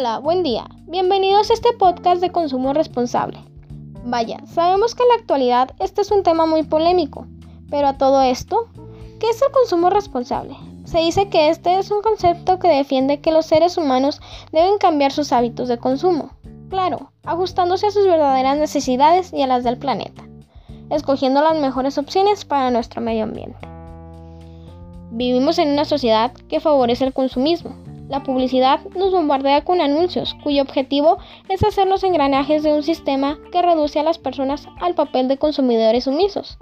Hola, buen día. Bienvenidos a este podcast de consumo responsable. Vaya, sabemos que en la actualidad este es un tema muy polémico, pero a todo esto, ¿qué es el consumo responsable? Se dice que este es un concepto que defiende que los seres humanos deben cambiar sus hábitos de consumo, claro, ajustándose a sus verdaderas necesidades y a las del planeta, escogiendo las mejores opciones para nuestro medio ambiente. Vivimos en una sociedad que favorece el consumismo, la publicidad nos bombardea con anuncios cuyo objetivo es hacer los engranajes de un sistema que reduce a las personas al papel de consumidores sumisos.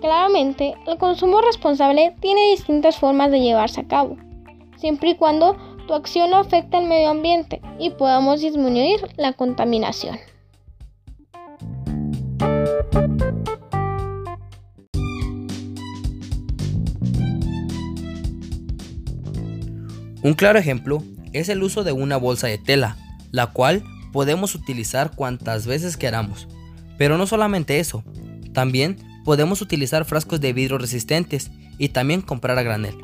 Claramente, el consumo responsable tiene distintas formas de llevarse a cabo, siempre y cuando tu acción no afecte al medio ambiente y podamos disminuir la contaminación. Un claro ejemplo es el uso de una bolsa de tela, la cual podemos utilizar cuantas veces queramos. Pero no solamente eso, también podemos utilizar frascos de vidrio resistentes y también comprar a granel.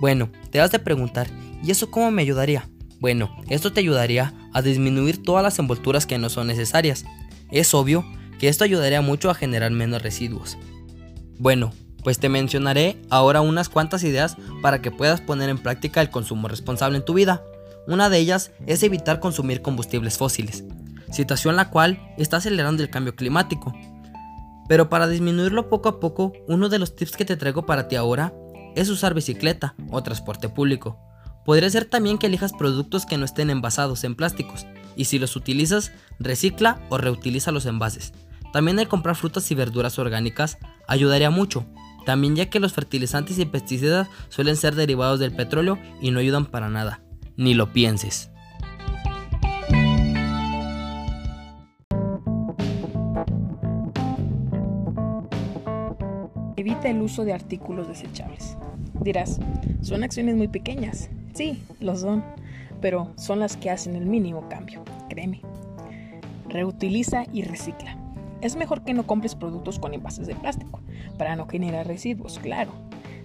Bueno, te has de preguntar, ¿y eso cómo me ayudaría? Bueno, esto te ayudaría a disminuir todas las envolturas que no son necesarias. Es obvio que esto ayudaría mucho a generar menos residuos. Bueno, pues te mencionaré ahora unas cuantas ideas para que puedas poner en práctica el consumo responsable en tu vida. Una de ellas es evitar consumir combustibles fósiles, situación la cual está acelerando el cambio climático. Pero para disminuirlo poco a poco, uno de los tips que te traigo para ti ahora es usar bicicleta o transporte público. Podría ser también que elijas productos que no estén envasados en plásticos, y si los utilizas, recicla o reutiliza los envases. También el comprar frutas y verduras orgánicas ayudaría mucho, también ya que los fertilizantes y pesticidas suelen ser derivados del petróleo y no ayudan para nada. Ni lo pienses. Evita el uso de artículos desechables. Dirás, son acciones muy pequeñas. Sí, lo son, pero son las que hacen el mínimo cambio, créeme. Reutiliza y recicla. Es mejor que no compres productos con envases de plástico, para no generar residuos, claro.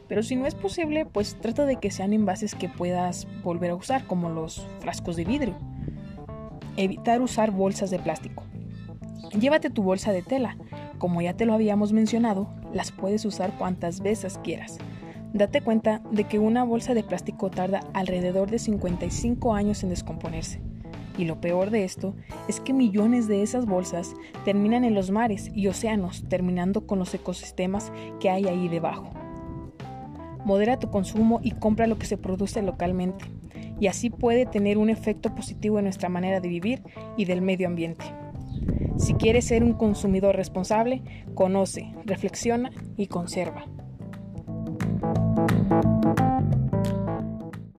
Pero si no es posible, pues trata de que sean envases que puedas volver a usar, como los frascos de vidrio. Evitar usar bolsas de plástico. Llévate tu bolsa de tela. Como ya te lo habíamos mencionado, las puedes usar cuantas veces quieras. Date cuenta de que una bolsa de plástico tarda alrededor de 55 años en descomponerse. Y lo peor de esto es que millones de esas bolsas terminan en los mares y océanos, terminando con los ecosistemas que hay ahí debajo. Modera tu consumo y compra lo que se produce localmente, y así puede tener un efecto positivo en nuestra manera de vivir y del medio ambiente. Si quieres ser un consumidor responsable, conoce, reflexiona y conserva.